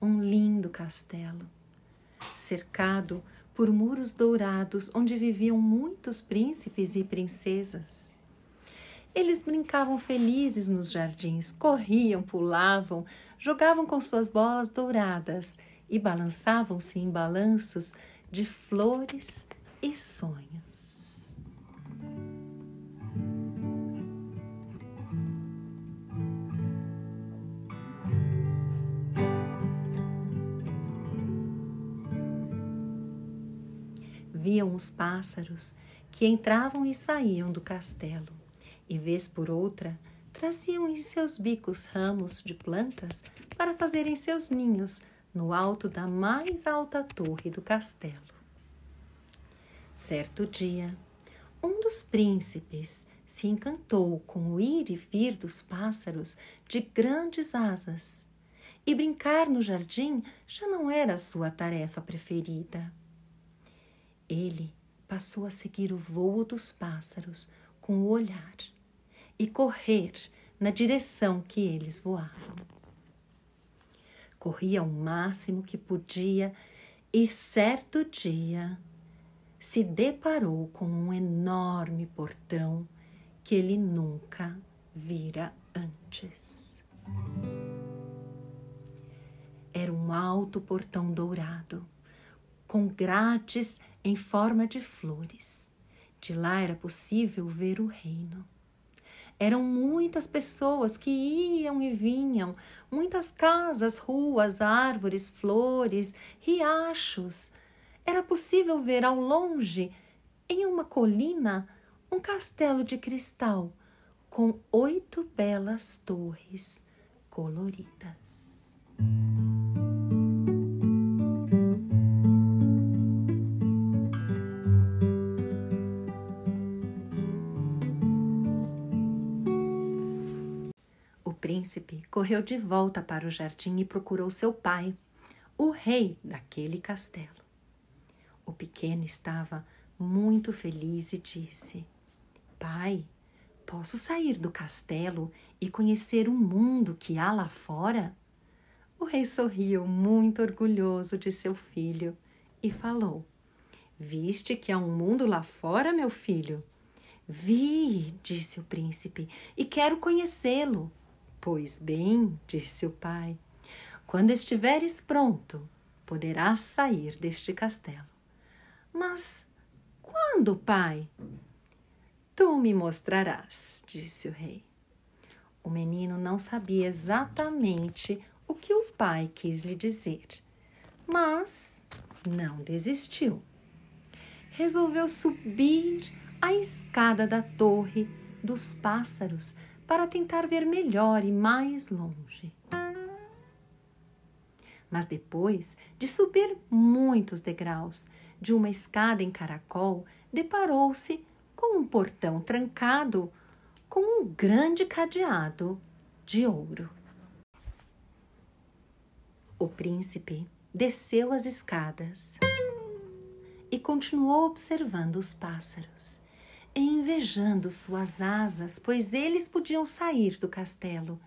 Um lindo castelo, cercado por muros dourados onde viviam muitos príncipes e princesas. Eles brincavam felizes nos jardins, corriam, pulavam, jogavam com suas bolas douradas e balançavam-se em balanços de flores e sonhos. Viam os pássaros que entravam e saíam do castelo, e vez por outra traziam em seus bicos ramos de plantas para fazerem seus ninhos no alto da mais alta torre do castelo. Certo dia, um dos príncipes se encantou com o ir e vir dos pássaros de grandes asas, e brincar no jardim já não era sua tarefa preferida. Ele passou a seguir o vôo dos pássaros com o olhar e correr na direção que eles voavam corria o máximo que podia e certo dia se deparou com um enorme portão que ele nunca vira antes. Era um alto portão dourado, com grades em forma de flores. De lá era possível ver o reino. Eram muitas pessoas que iam e vinham, muitas casas, ruas, árvores, flores, riachos. Era possível ver ao longe, em uma colina, um castelo de cristal com oito belas torres coloridas. Príncipe correu de volta para o jardim e procurou seu pai, o rei daquele castelo. O pequeno estava muito feliz e disse: Pai, posso sair do castelo e conhecer o mundo que há lá fora? O rei sorriu, muito orgulhoso de seu filho, e falou: Viste que há um mundo lá fora, meu filho? Vi, disse o príncipe, e quero conhecê-lo. Pois bem, disse o pai, quando estiveres pronto, poderás sair deste castelo. Mas quando, pai? Tu me mostrarás, disse o rei. O menino não sabia exatamente o que o pai quis lhe dizer, mas não desistiu. Resolveu subir a escada da torre dos pássaros para tentar ver melhor e mais longe. Mas depois de subir muitos degraus de uma escada em caracol, deparou-se com um portão trancado com um grande cadeado de ouro. O príncipe desceu as escadas e continuou observando os pássaros invejando suas asas, pois eles podiam sair do castelo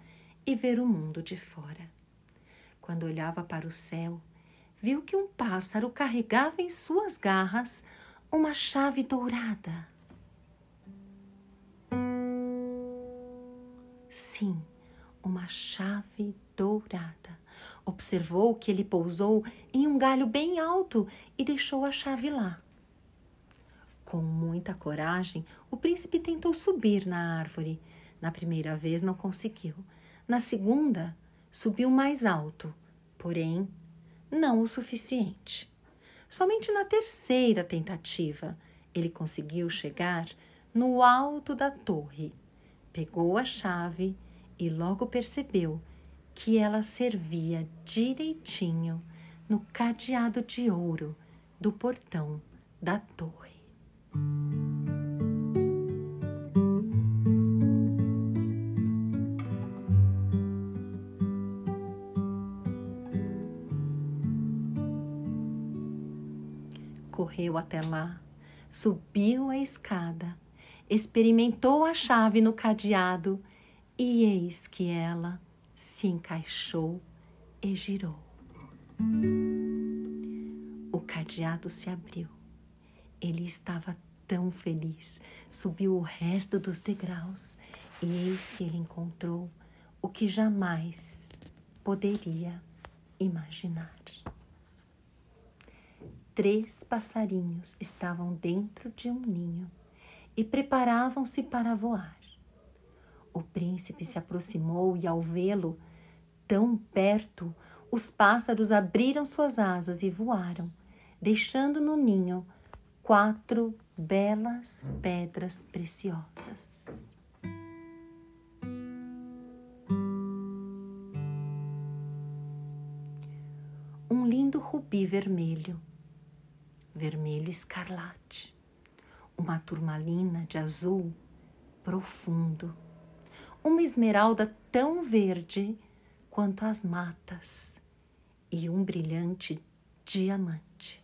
e ver o mundo de fora. Quando olhava para o céu, viu que um pássaro carregava em suas garras uma chave dourada. Sim, uma chave dourada. Observou que ele pousou em um galho bem alto e deixou a chave lá. Com muita coragem, o príncipe tentou subir na árvore. Na primeira vez não conseguiu. Na segunda, subiu mais alto, porém não o suficiente. Somente na terceira tentativa ele conseguiu chegar no alto da torre. Pegou a chave e logo percebeu que ela servia direitinho no cadeado de ouro do portão da torre. Correu até lá, subiu a escada, experimentou a chave no cadeado e eis que ela se encaixou e girou. O cadeado se abriu. Ele estava tão feliz, subiu o resto dos degraus e eis que ele encontrou o que jamais poderia imaginar. Três passarinhos estavam dentro de um ninho e preparavam-se para voar. O príncipe se aproximou e, ao vê-lo tão perto, os pássaros abriram suas asas e voaram, deixando no ninho quatro belas pedras preciosas. Um lindo rubi vermelho, vermelho escarlate, uma turmalina de azul profundo, uma esmeralda tão verde quanto as matas e um brilhante diamante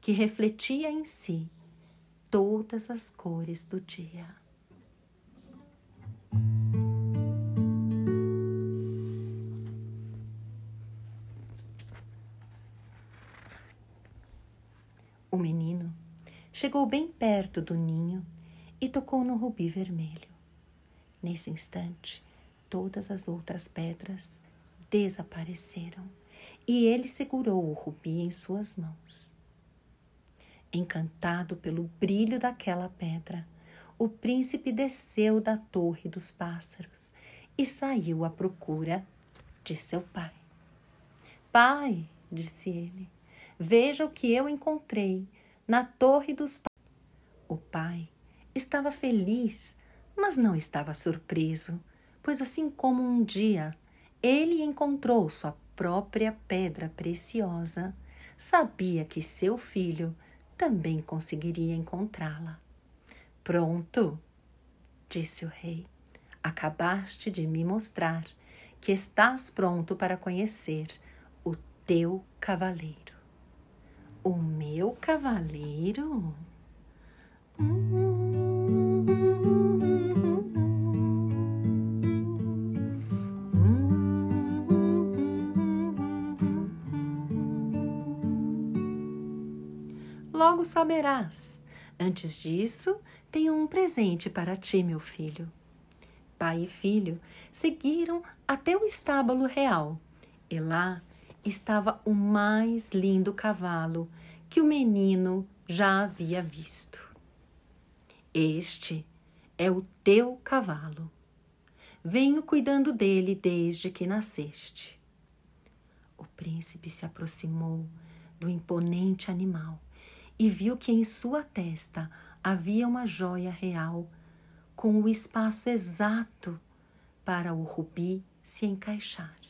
que refletia em si todas as cores do dia. O menino chegou bem perto do ninho e tocou no rubi vermelho. Nesse instante, todas as outras pedras desapareceram e ele segurou o rubi em suas mãos. Encantado pelo brilho daquela pedra, o príncipe desceu da torre dos pássaros e saiu à procura de seu pai. Pai, disse ele, veja o que eu encontrei na torre dos pássaros. O pai estava feliz, mas não estava surpreso, pois assim como um dia ele encontrou sua própria pedra preciosa, sabia que seu filho também conseguiria encontrá-la. Pronto, disse o rei. Acabaste de me mostrar que estás pronto para conhecer o teu cavaleiro. O meu cavaleiro? Logo saberás. Antes disso, tenho um presente para ti, meu filho. Pai e filho seguiram até o estábulo real, e lá estava o mais lindo cavalo que o menino já havia visto. Este é o teu cavalo. Venho cuidando dele desde que nasceste. O príncipe se aproximou do imponente animal e viu que em sua testa havia uma joia real com o espaço exato para o rubi se encaixar.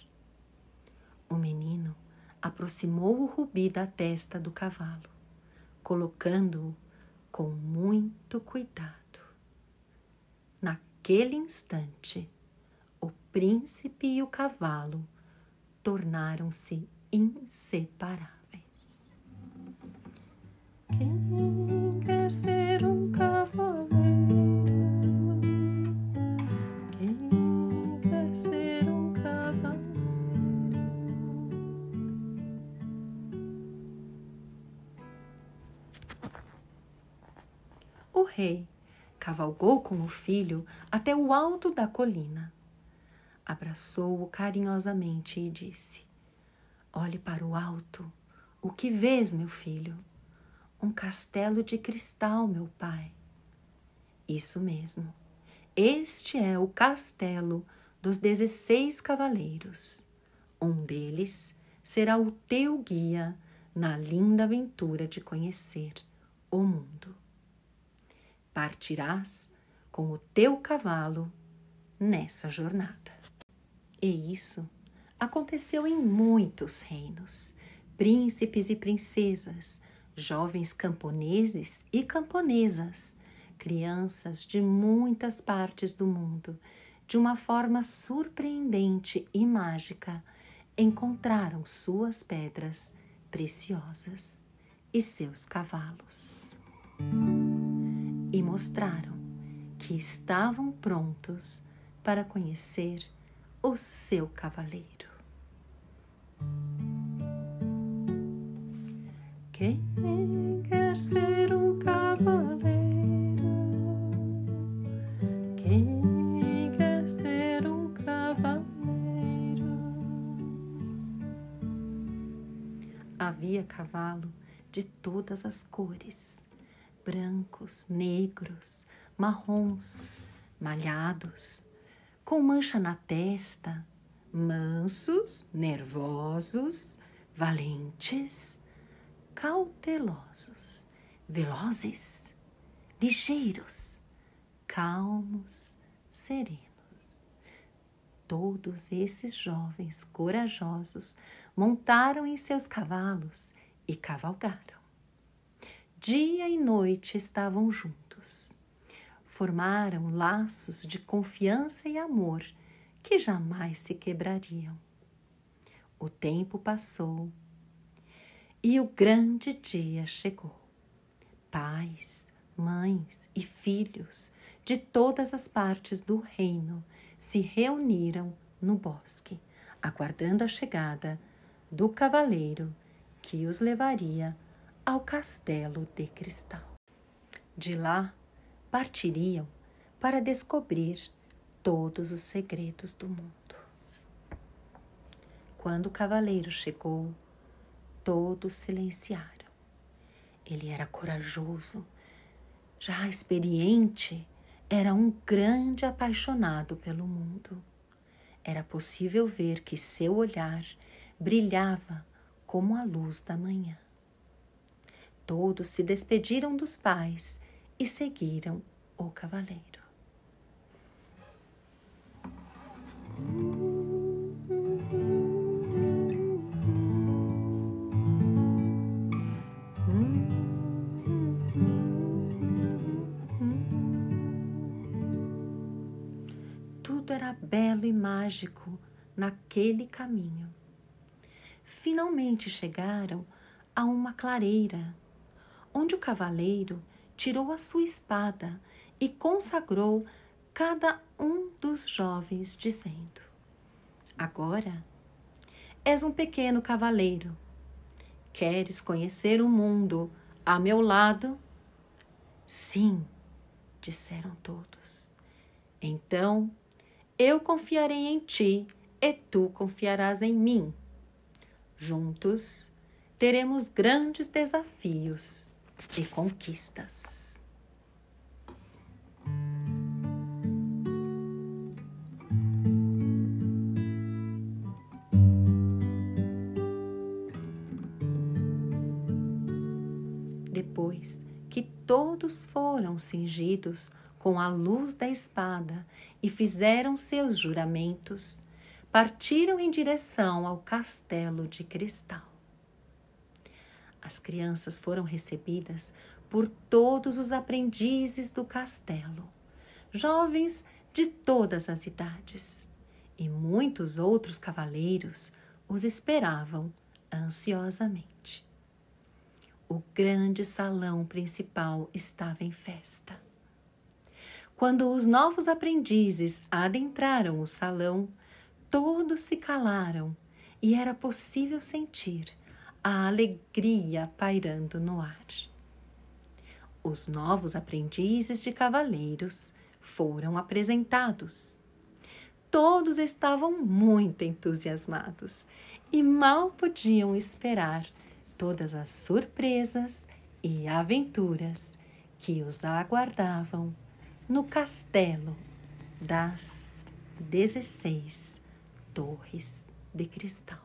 O menino aproximou o rubi da testa do cavalo, colocando-o com muito cuidado. Naquele instante, o príncipe e o cavalo tornaram-se inseparáveis. Cavalgou com o filho até o alto da colina. Abraçou-o carinhosamente e disse: Olhe para o alto. O que vês, meu filho? um castelo de cristal, meu pai. Isso mesmo. Este é o castelo dos dezesseis cavaleiros. Um deles será o teu guia na linda aventura de conhecer o mundo. Partirás com o teu cavalo nessa jornada. E isso aconteceu em muitos reinos. Príncipes e princesas jovens camponeses e camponesas, crianças de muitas partes do mundo, de uma forma surpreendente e mágica, encontraram suas pedras preciosas e seus cavalos e mostraram que estavam prontos para conhecer o seu cavaleiro. Quem quer ser um cavaleiro? Quem quer ser um cavaleiro? Havia cavalo de todas as cores brancos, negros, marrons, malhados, com mancha na testa, mansos, nervosos, valentes, cautelosos, velozes, ligeiros, calmos, serenos. Todos esses jovens corajosos montaram em seus cavalos e cavalgaram. Dia e noite estavam juntos. Formaram laços de confiança e amor que jamais se quebrariam. O tempo passou e o grande dia chegou. Pais, mães e filhos de todas as partes do reino se reuniram no bosque, aguardando a chegada do cavaleiro que os levaria ao castelo de cristal. De lá partiriam para descobrir todos os segredos do mundo. Quando o cavaleiro chegou, todos silenciaram. Ele era corajoso, já experiente, era um grande apaixonado pelo mundo. Era possível ver que seu olhar brilhava como a luz da manhã. Todos se despediram dos pais e seguiram o cavaleiro. Tudo era belo e mágico naquele caminho. Finalmente chegaram a uma clareira, onde o cavaleiro tirou a sua espada e consagrou cada um dos jovens, dizendo: Agora és um pequeno cavaleiro. Queres conhecer o mundo a meu lado? Sim, disseram todos. Então eu confiarei em ti e tu confiarás em mim. Juntos teremos grandes desafios e conquistas. Depois que todos foram cingidos com a luz da espada e fizeram seus juramentos, partiram em direção ao castelo de cristal. As crianças foram recebidas por todos os aprendizes do castelo, jovens de todas as idades, e muitos outros cavaleiros os esperavam ansiosamente. O grande salão principal estava em festa. Quando os novos aprendizes adentraram o salão, todos se calaram e era possível sentir a alegria pairando no ar. Os novos aprendizes de cavaleiros foram apresentados. Todos estavam muito entusiasmados e mal podiam esperar todas as surpresas e aventuras que os aguardavam no castelo das dezesseis torres de cristal.